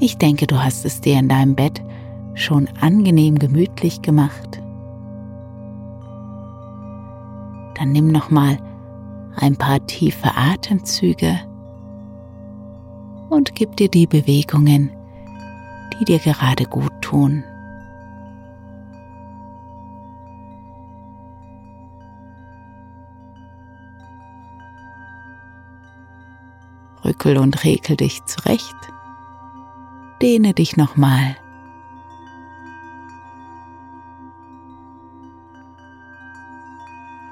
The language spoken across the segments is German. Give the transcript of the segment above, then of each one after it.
Ich denke, du hast es dir in deinem Bett schon angenehm gemütlich gemacht. Dann nimm noch mal ein paar tiefe Atemzüge und gib dir die Bewegungen, die dir gerade gut tun. Rückel und rekel dich zurecht. Dehne dich nochmal.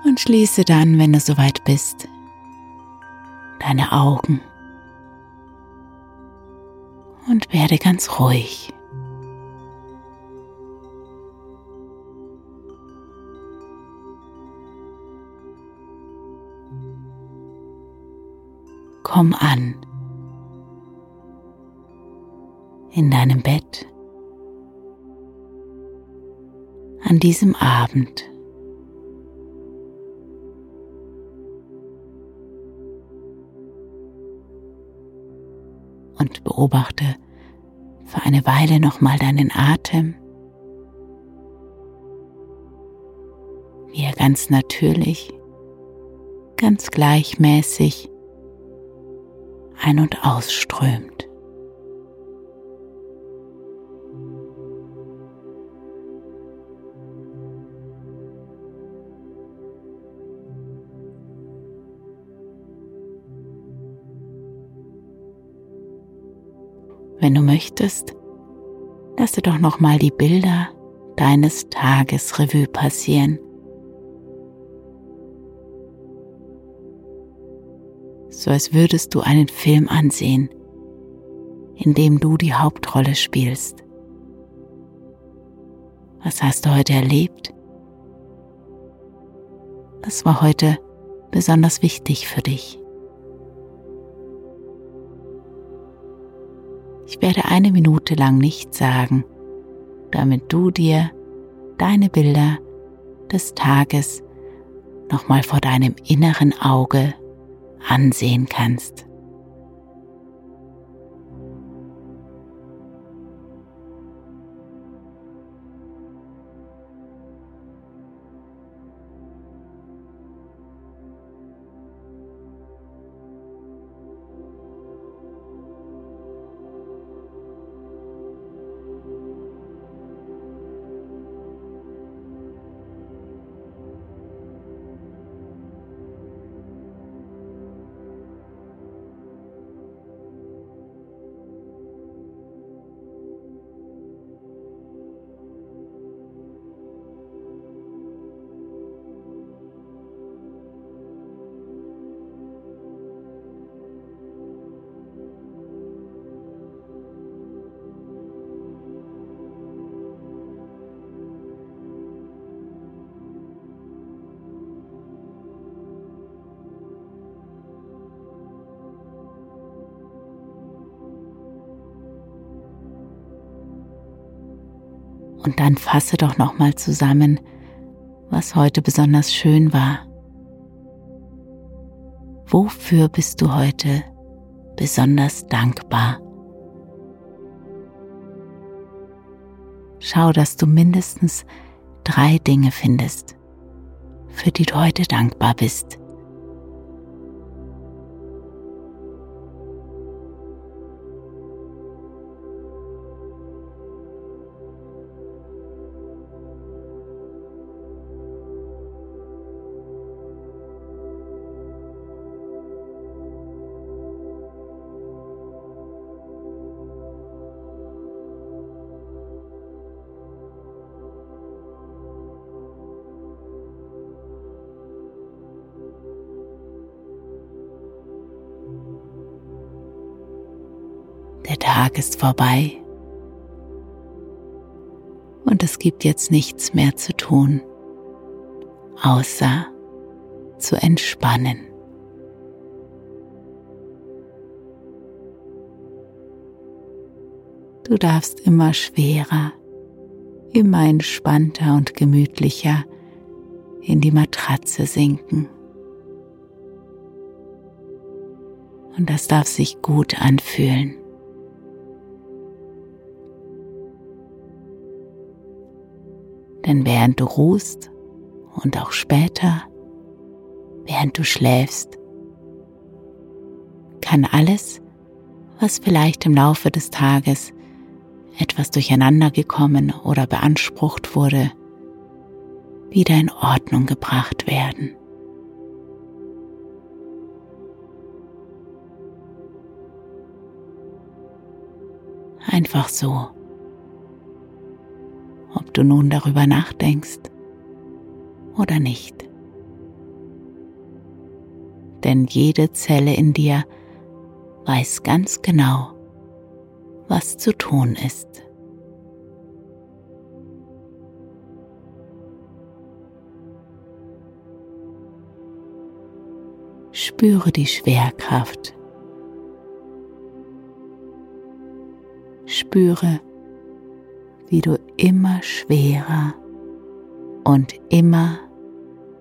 Und schließe dann, wenn du soweit bist, deine Augen und werde ganz ruhig. Komm an in deinem Bett an diesem Abend. Und beobachte für eine Weile nochmal deinen Atem, wie er ganz natürlich, ganz gleichmäßig ein- und ausströmt. Wenn du möchtest, lasse doch noch mal die Bilder deines Tages Revue passieren. So als würdest du einen Film ansehen, in dem du die Hauptrolle spielst. Was hast du heute erlebt? Was war heute besonders wichtig für dich? Ich werde eine Minute lang nichts sagen, damit du dir deine Bilder des Tages nochmal vor deinem inneren Auge ansehen kannst. Und dann fasse doch noch mal zusammen, was heute besonders schön war. Wofür bist du heute besonders dankbar. Schau, dass du mindestens drei Dinge findest, für die du heute dankbar bist. Tag ist vorbei und es gibt jetzt nichts mehr zu tun, außer zu entspannen. Du darfst immer schwerer, immer entspannter und gemütlicher in die Matratze sinken. Und das darf sich gut anfühlen. Denn während du ruhst und auch später, während du schläfst, kann alles, was vielleicht im Laufe des Tages etwas durcheinander gekommen oder beansprucht wurde, wieder in Ordnung gebracht werden. Einfach so ob du nun darüber nachdenkst oder nicht. Denn jede Zelle in dir weiß ganz genau, was zu tun ist. Spüre die Schwerkraft. Spüre, wie du immer schwerer und immer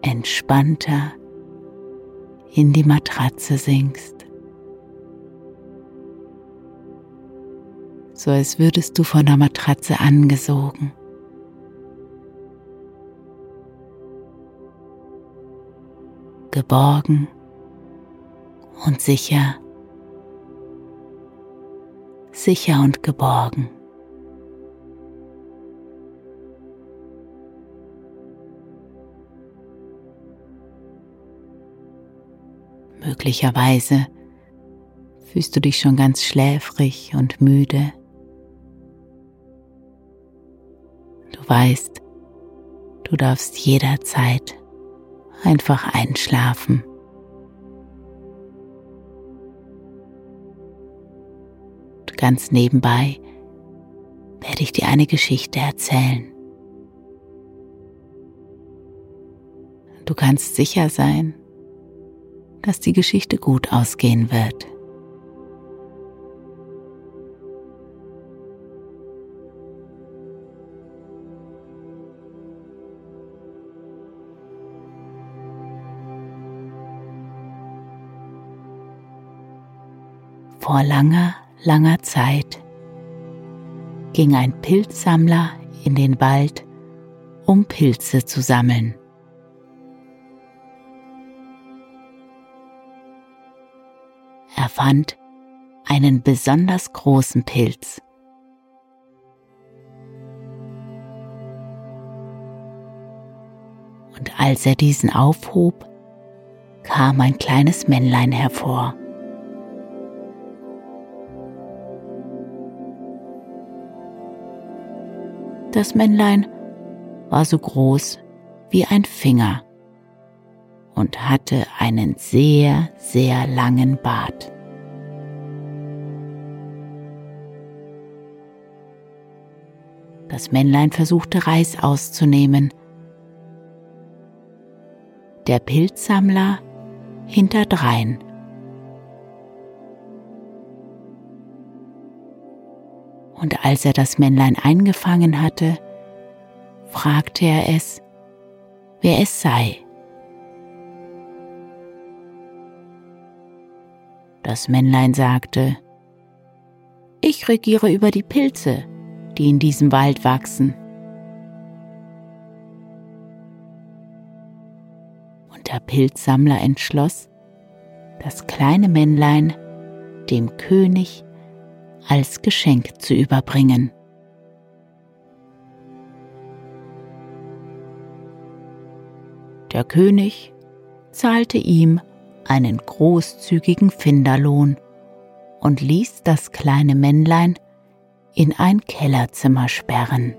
entspannter in die Matratze sinkst. So als würdest du von der Matratze angesogen. Geborgen und sicher, sicher und geborgen. Möglicherweise fühlst du dich schon ganz schläfrig und müde. Du weißt, du darfst jederzeit einfach einschlafen. Und ganz nebenbei werde ich dir eine Geschichte erzählen. Du kannst sicher sein, dass die Geschichte gut ausgehen wird. Vor langer, langer Zeit ging ein Pilzsammler in den Wald, um Pilze zu sammeln. Fand einen besonders großen Pilz. Und als er diesen aufhob, kam ein kleines Männlein hervor. Das Männlein war so groß wie ein Finger und hatte einen sehr, sehr langen Bart. Das Männlein versuchte Reis auszunehmen. Der Pilzsammler hinterdrein. Und als er das Männlein eingefangen hatte, fragte er es, wer es sei. Das Männlein sagte, Ich regiere über die Pilze, die in diesem Wald wachsen. Und der Pilzsammler entschloss, das kleine Männlein dem König als Geschenk zu überbringen. Der König zahlte ihm einen großzügigen Finderlohn und ließ das kleine Männlein in ein Kellerzimmer sperren.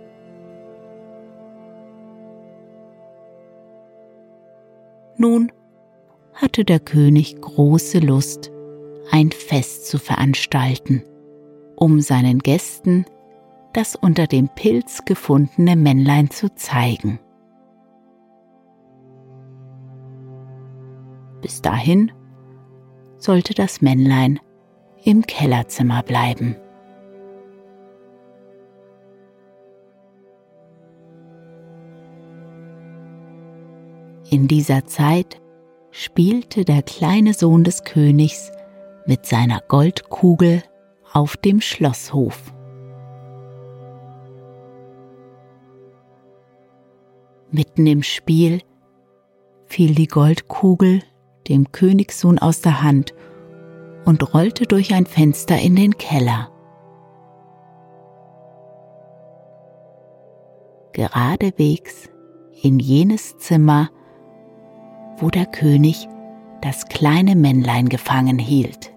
Nun hatte der König große Lust, ein Fest zu veranstalten, um seinen Gästen das unter dem Pilz gefundene Männlein zu zeigen. Bis dahin sollte das Männlein im Kellerzimmer bleiben. In dieser Zeit spielte der kleine Sohn des Königs mit seiner Goldkugel auf dem Schlosshof. Mitten im Spiel fiel die Goldkugel dem Königssohn aus der Hand und rollte durch ein Fenster in den Keller. Geradewegs in jenes Zimmer, wo der König das kleine Männlein gefangen hielt.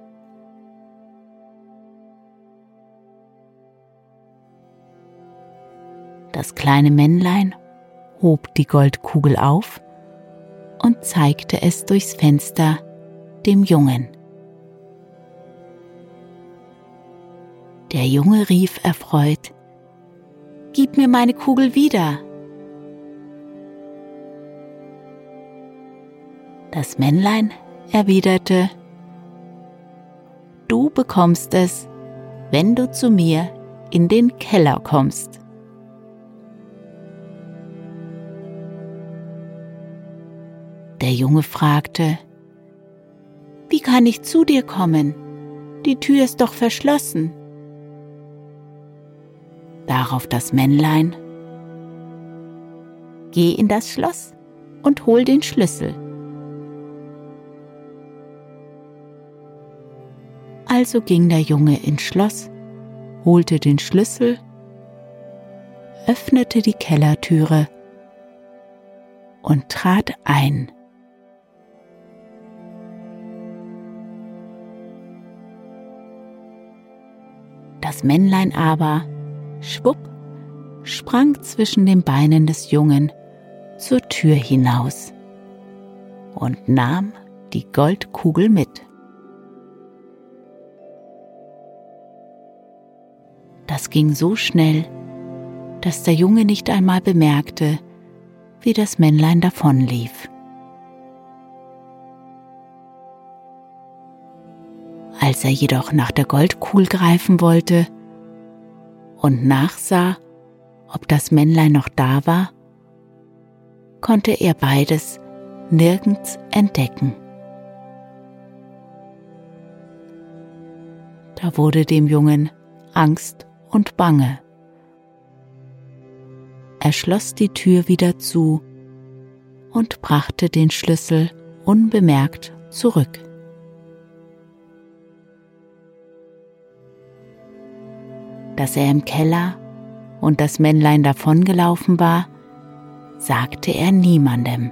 Das kleine Männlein hob die Goldkugel auf und zeigte es durchs Fenster dem Jungen. Der Junge rief erfreut, Gib mir meine Kugel wieder. Das Männlein erwiderte, Du bekommst es, wenn du zu mir in den Keller kommst. Der Junge fragte, Wie kann ich zu dir kommen? Die Tür ist doch verschlossen. Darauf das Männlein, Geh in das Schloss und hol den Schlüssel. Also ging der Junge ins Schloss, holte den Schlüssel, öffnete die Kellertüre und trat ein. Das Männlein aber, schwupp, sprang zwischen den Beinen des Jungen zur Tür hinaus und nahm die Goldkugel mit. Das ging so schnell, dass der Junge nicht einmal bemerkte, wie das Männlein davonlief. Als er jedoch nach der Goldkugel greifen wollte und nachsah, ob das Männlein noch da war, konnte er beides nirgends entdecken. Da wurde dem Jungen Angst und Bange. Er schloss die Tür wieder zu und brachte den Schlüssel unbemerkt zurück. Dass er im Keller und das Männlein davongelaufen war, sagte er niemandem.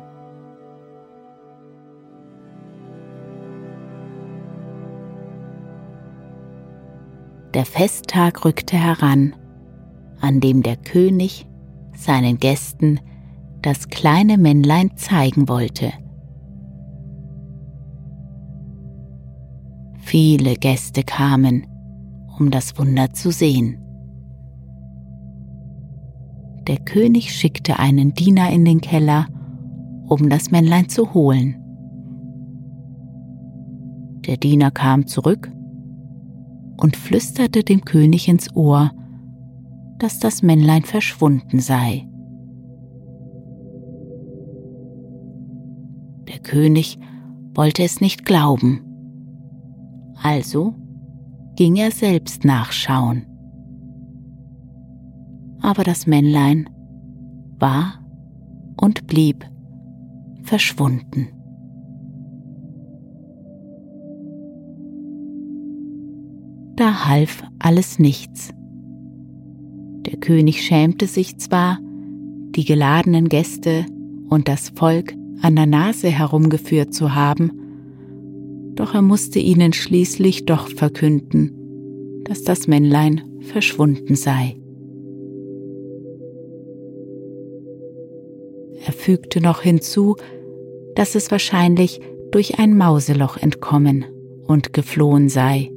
Der Festtag rückte heran, an dem der König seinen Gästen das kleine Männlein zeigen wollte. Viele Gäste kamen, um das Wunder zu sehen. Der König schickte einen Diener in den Keller, um das Männlein zu holen. Der Diener kam zurück und flüsterte dem König ins Ohr, dass das Männlein verschwunden sei. Der König wollte es nicht glauben, Also ging er selbst nachschauen. Aber das Männlein war und blieb verschwunden. Da half alles nichts. Der König schämte sich zwar, die geladenen Gäste und das Volk an der Nase herumgeführt zu haben, doch er musste ihnen schließlich doch verkünden, dass das Männlein verschwunden sei. Er fügte noch hinzu, dass es wahrscheinlich durch ein Mauseloch entkommen und geflohen sei.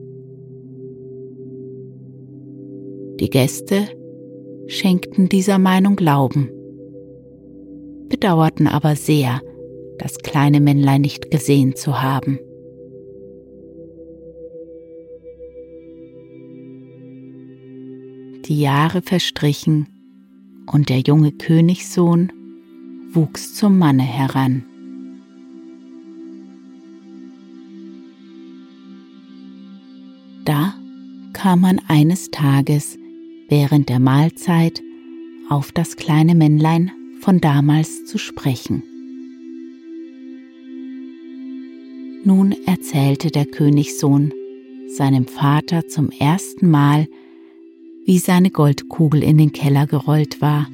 Die Gäste schenkten dieser Meinung Glauben, bedauerten aber sehr, das kleine Männlein nicht gesehen zu haben. Die Jahre verstrichen und der junge Königssohn wuchs zum Manne heran. Da kam man eines Tages während der Mahlzeit auf das kleine Männlein von damals zu sprechen. Nun erzählte der Königssohn seinem Vater zum ersten Mal, wie seine Goldkugel in den Keller gerollt war,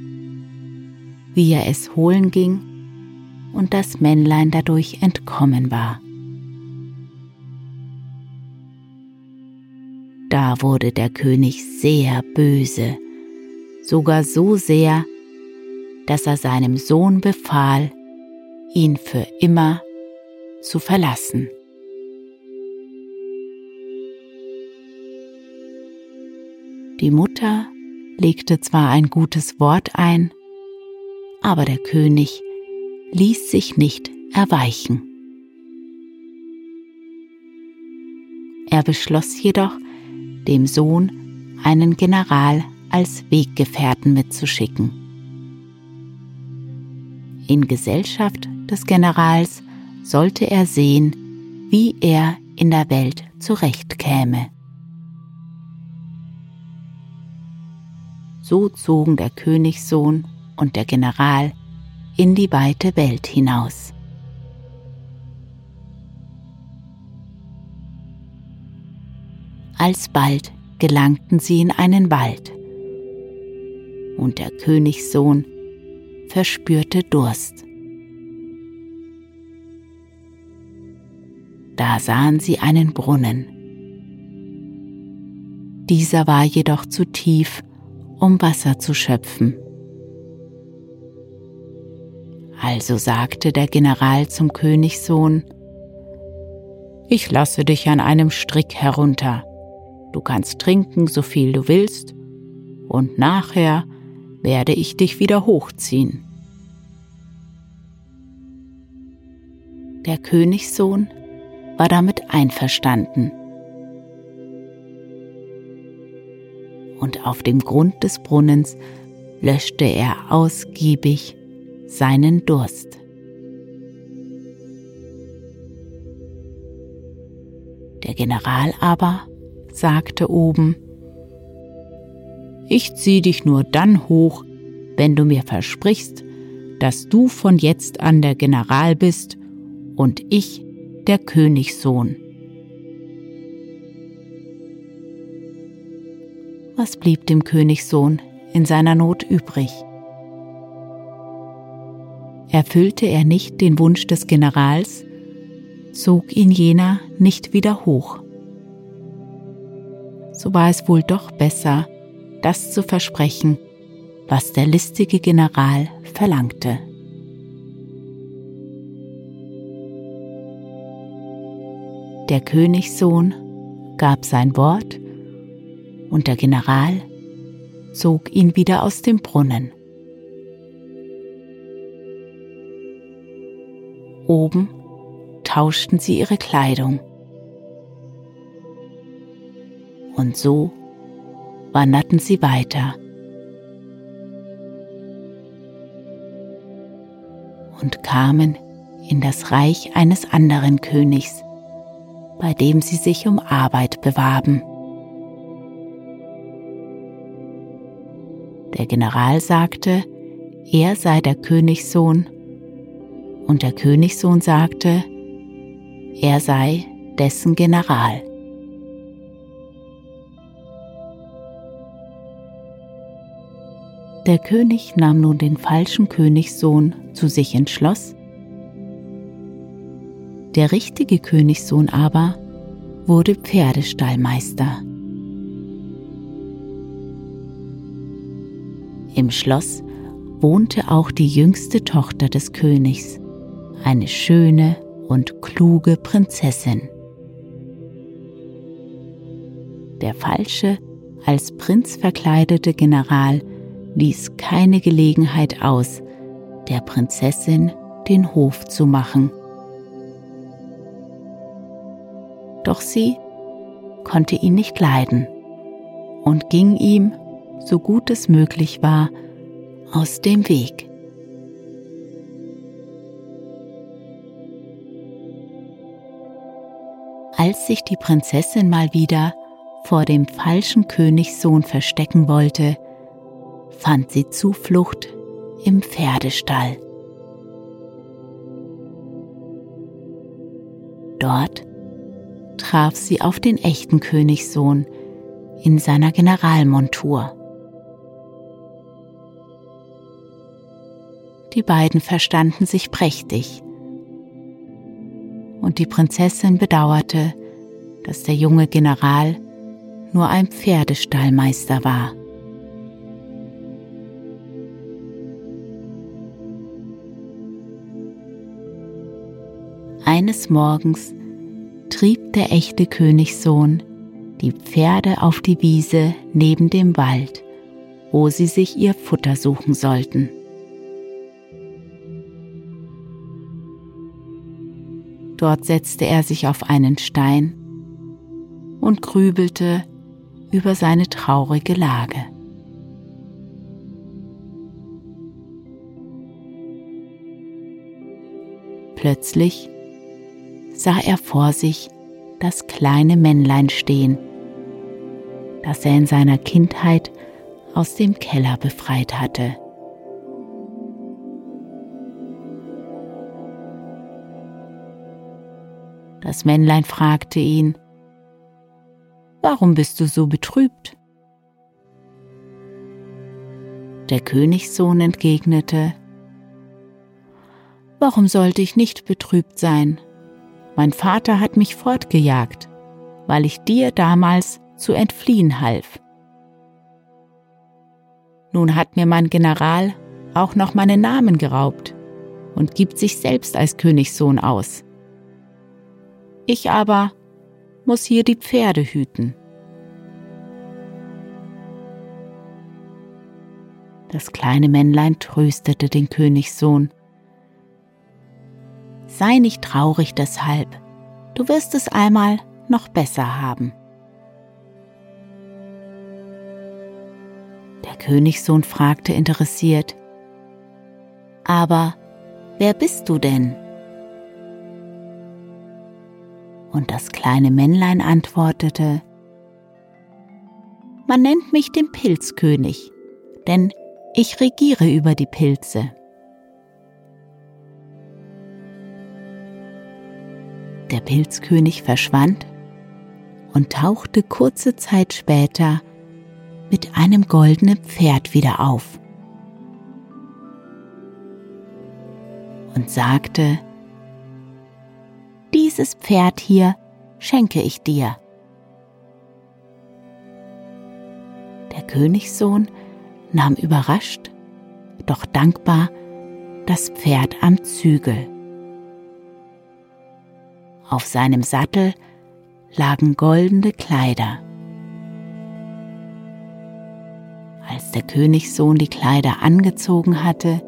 wie er es holen ging und das Männlein dadurch entkommen war. Wurde der König sehr böse, sogar so sehr, dass er seinem Sohn befahl, ihn für immer zu verlassen. Die Mutter legte zwar ein gutes Wort ein, aber der König ließ sich nicht erweichen. Er beschloss jedoch, dem Sohn einen General als Weggefährten mitzuschicken. In Gesellschaft des Generals sollte er sehen, wie er in der Welt zurechtkäme. So zogen der Königssohn und der General in die weite Welt hinaus. Alsbald gelangten sie in einen Wald, und der Königssohn verspürte Durst. Da sahen sie einen Brunnen. Dieser war jedoch zu tief, um Wasser zu schöpfen. Also sagte der General zum Königssohn, Ich lasse dich an einem Strick herunter. Du kannst trinken, so viel du willst, und nachher werde ich dich wieder hochziehen. Der Königssohn war damit einverstanden. Und auf dem Grund des Brunnens löschte er ausgiebig seinen Durst. Der General aber sagte oben, ich zieh dich nur dann hoch, wenn du mir versprichst, dass du von jetzt an der General bist und ich der Königssohn. Was blieb dem Königssohn in seiner Not übrig? Erfüllte er nicht den Wunsch des Generals, zog ihn jener nicht wieder hoch. So war es wohl doch besser, das zu versprechen, was der listige General verlangte. Der Königssohn gab sein Wort und der General zog ihn wieder aus dem Brunnen. Oben tauschten sie ihre Kleidung. Und so wanderten sie weiter. Und kamen in das Reich eines anderen Königs, bei dem sie sich um Arbeit bewarben. Der General sagte, er sei der Königssohn, und der Königssohn sagte, er sei dessen General. Der König nahm nun den falschen Königssohn zu sich ins Schloss. Der richtige Königssohn aber wurde Pferdestallmeister. Im Schloss wohnte auch die jüngste Tochter des Königs, eine schöne und kluge Prinzessin. Der falsche, als Prinz verkleidete General ließ keine Gelegenheit aus, der Prinzessin den Hof zu machen. Doch sie konnte ihn nicht leiden und ging ihm, so gut es möglich war, aus dem Weg. Als sich die Prinzessin mal wieder vor dem falschen Königssohn verstecken wollte, fand sie Zuflucht im Pferdestall. Dort traf sie auf den echten Königssohn in seiner Generalmontur. Die beiden verstanden sich prächtig, und die Prinzessin bedauerte, dass der junge General nur ein Pferdestallmeister war. Eines Morgens trieb der echte Königssohn die Pferde auf die Wiese neben dem Wald, wo sie sich ihr Futter suchen sollten. Dort setzte er sich auf einen Stein und grübelte über seine traurige Lage. Plötzlich sah er vor sich das kleine Männlein stehen, das er in seiner Kindheit aus dem Keller befreit hatte. Das Männlein fragte ihn, Warum bist du so betrübt? Der Königssohn entgegnete, Warum sollte ich nicht betrübt sein? Mein Vater hat mich fortgejagt, weil ich dir damals zu entfliehen half. Nun hat mir mein General auch noch meinen Namen geraubt und gibt sich selbst als Königssohn aus. Ich aber muss hier die Pferde hüten. Das kleine Männlein tröstete den Königssohn Sei nicht traurig deshalb, du wirst es einmal noch besser haben. Der Königssohn fragte interessiert, Aber wer bist du denn? Und das kleine Männlein antwortete, Man nennt mich den Pilzkönig, denn ich regiere über die Pilze. Der Pilzkönig verschwand und tauchte kurze Zeit später mit einem goldenen Pferd wieder auf und sagte, dieses Pferd hier schenke ich dir. Der Königssohn nahm überrascht, doch dankbar das Pferd am Zügel. Auf seinem Sattel lagen goldene Kleider. Als der Königssohn die Kleider angezogen hatte,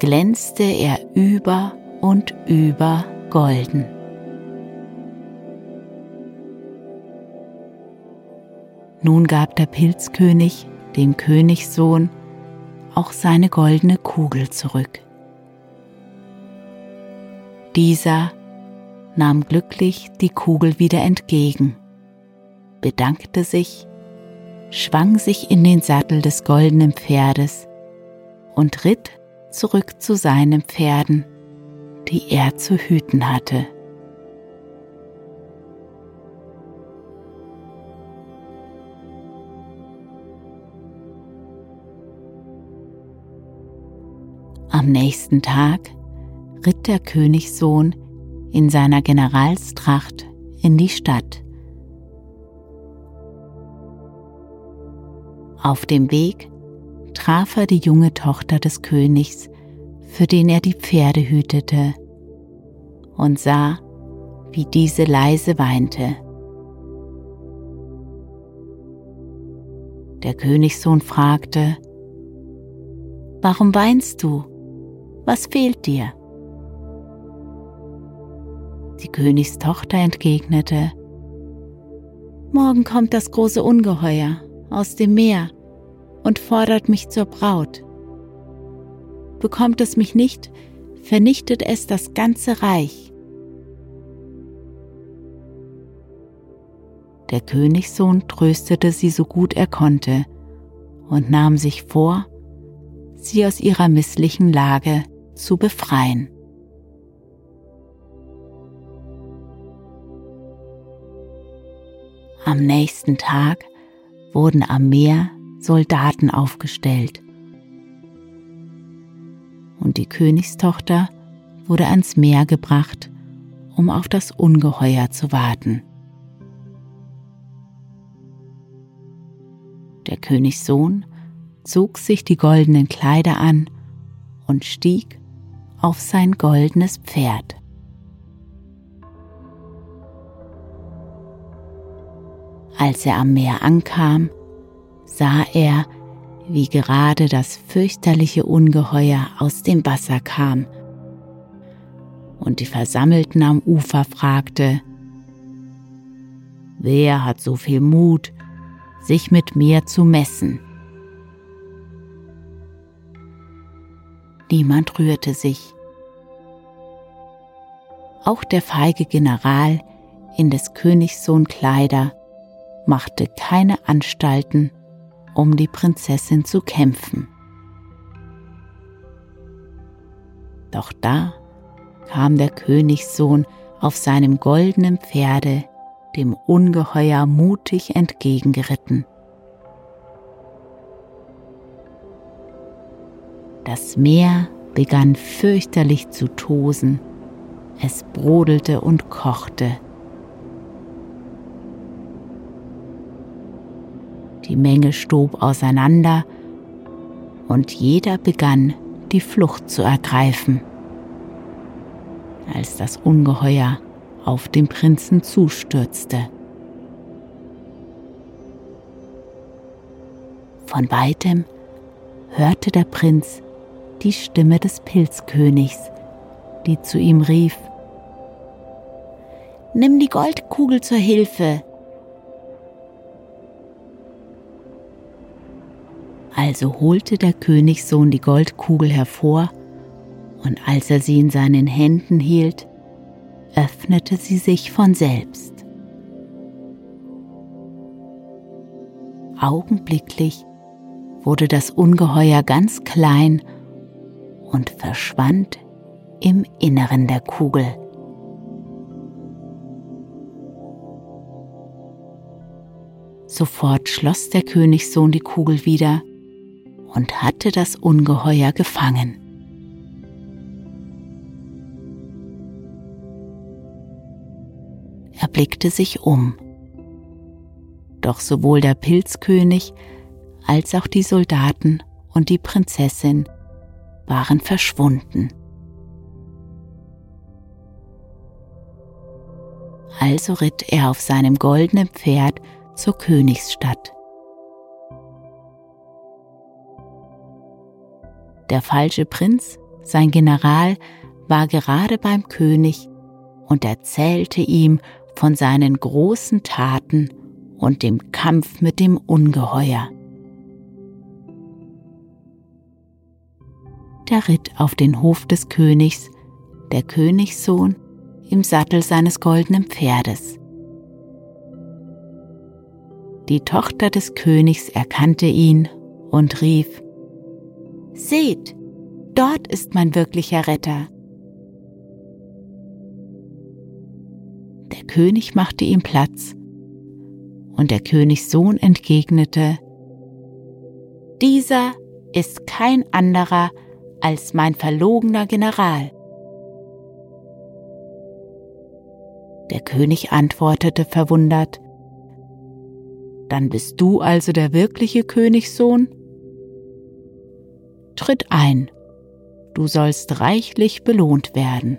glänzte er über und über golden. Nun gab der Pilzkönig dem Königssohn auch seine goldene Kugel zurück. Dieser nahm glücklich die Kugel wieder entgegen, bedankte sich, schwang sich in den Sattel des goldenen Pferdes und ritt zurück zu seinen Pferden, die er zu hüten hatte. Am nächsten Tag ritt der Königssohn in seiner Generalstracht in die Stadt. Auf dem Weg traf er die junge Tochter des Königs, für den er die Pferde hütete, und sah, wie diese leise weinte. Der Königssohn fragte, Warum weinst du? Was fehlt dir? Die Königstochter entgegnete, Morgen kommt das große Ungeheuer aus dem Meer und fordert mich zur Braut. Bekommt es mich nicht, vernichtet es das ganze Reich. Der Königssohn tröstete sie so gut er konnte und nahm sich vor, sie aus ihrer misslichen Lage zu befreien. Am nächsten Tag wurden am Meer Soldaten aufgestellt und die Königstochter wurde ans Meer gebracht, um auf das Ungeheuer zu warten. Der Königssohn zog sich die goldenen Kleider an und stieg auf sein goldenes Pferd. Als er am Meer ankam, sah er, wie gerade das fürchterliche Ungeheuer aus dem Wasser kam und die Versammelten am Ufer fragte, Wer hat so viel Mut, sich mit mir zu messen? Niemand rührte sich. Auch der feige General in des Königssohn Kleider machte keine Anstalten, um die Prinzessin zu kämpfen. Doch da kam der Königssohn auf seinem goldenen Pferde dem Ungeheuer mutig entgegengeritten. Das Meer begann fürchterlich zu tosen, es brodelte und kochte. Die Menge stob auseinander und jeder begann die Flucht zu ergreifen, als das Ungeheuer auf den Prinzen zustürzte. Von weitem hörte der Prinz die Stimme des Pilzkönigs, die zu ihm rief, Nimm die Goldkugel zur Hilfe. Also holte der Königssohn die Goldkugel hervor, und als er sie in seinen Händen hielt, öffnete sie sich von selbst. Augenblicklich wurde das Ungeheuer ganz klein und verschwand im Inneren der Kugel. Sofort schloss der Königssohn die Kugel wieder und hatte das Ungeheuer gefangen. Er blickte sich um. Doch sowohl der Pilzkönig als auch die Soldaten und die Prinzessin waren verschwunden. Also ritt er auf seinem goldenen Pferd zur Königsstadt. Der falsche Prinz, sein General, war gerade beim König und erzählte ihm von seinen großen Taten und dem Kampf mit dem Ungeheuer. Da ritt auf den Hof des Königs der Königssohn im Sattel seines goldenen Pferdes. Die Tochter des Königs erkannte ihn und rief, Seht, dort ist mein wirklicher Retter. Der König machte ihm Platz, und der Königssohn entgegnete, Dieser ist kein anderer als mein verlogener General. Der König antwortete verwundert, Dann bist du also der wirkliche Königssohn? Tritt ein, du sollst reichlich belohnt werden.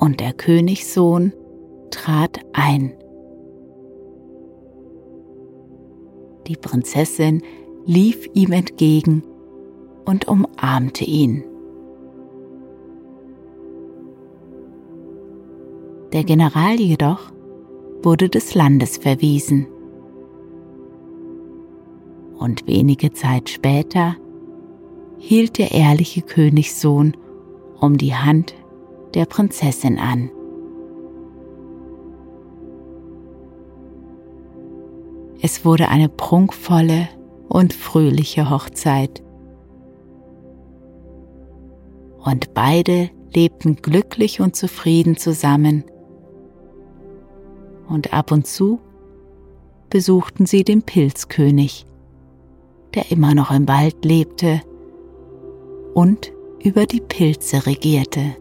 Und der Königssohn trat ein. Die Prinzessin lief ihm entgegen und umarmte ihn. Der General jedoch wurde des Landes verwiesen. Und wenige Zeit später hielt der ehrliche Königssohn um die Hand der Prinzessin an. Es wurde eine prunkvolle und fröhliche Hochzeit. Und beide lebten glücklich und zufrieden zusammen und ab und zu besuchten sie den Pilzkönig, der immer noch im Wald lebte und über die Pilze regierte.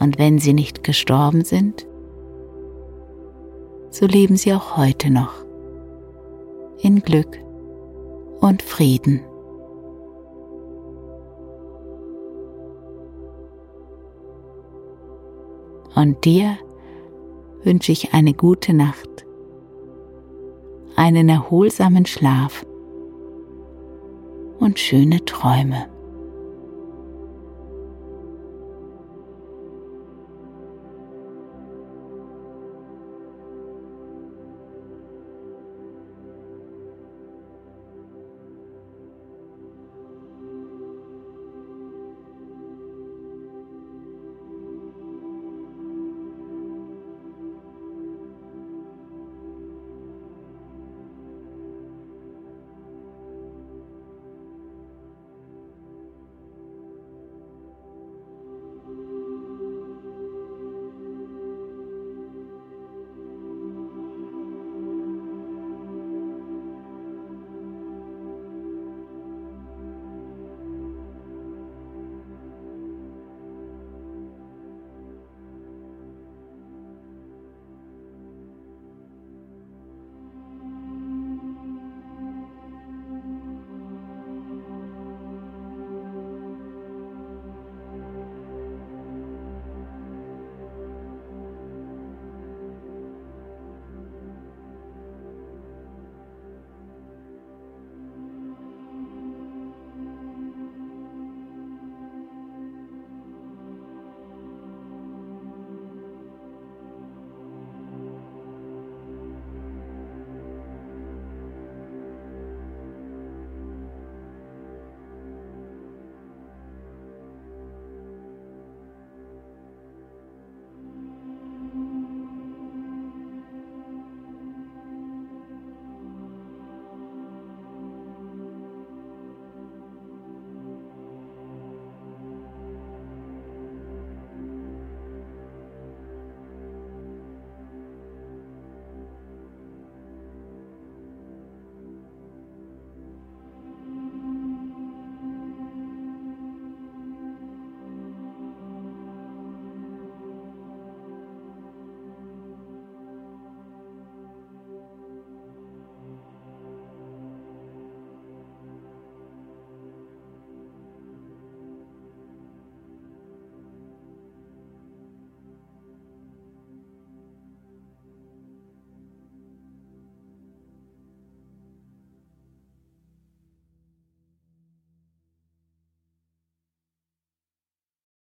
Und wenn sie nicht gestorben sind, so leben sie auch heute noch in Glück und Frieden. Und dir wünsche ich eine gute Nacht, einen erholsamen Schlaf und schöne Träume.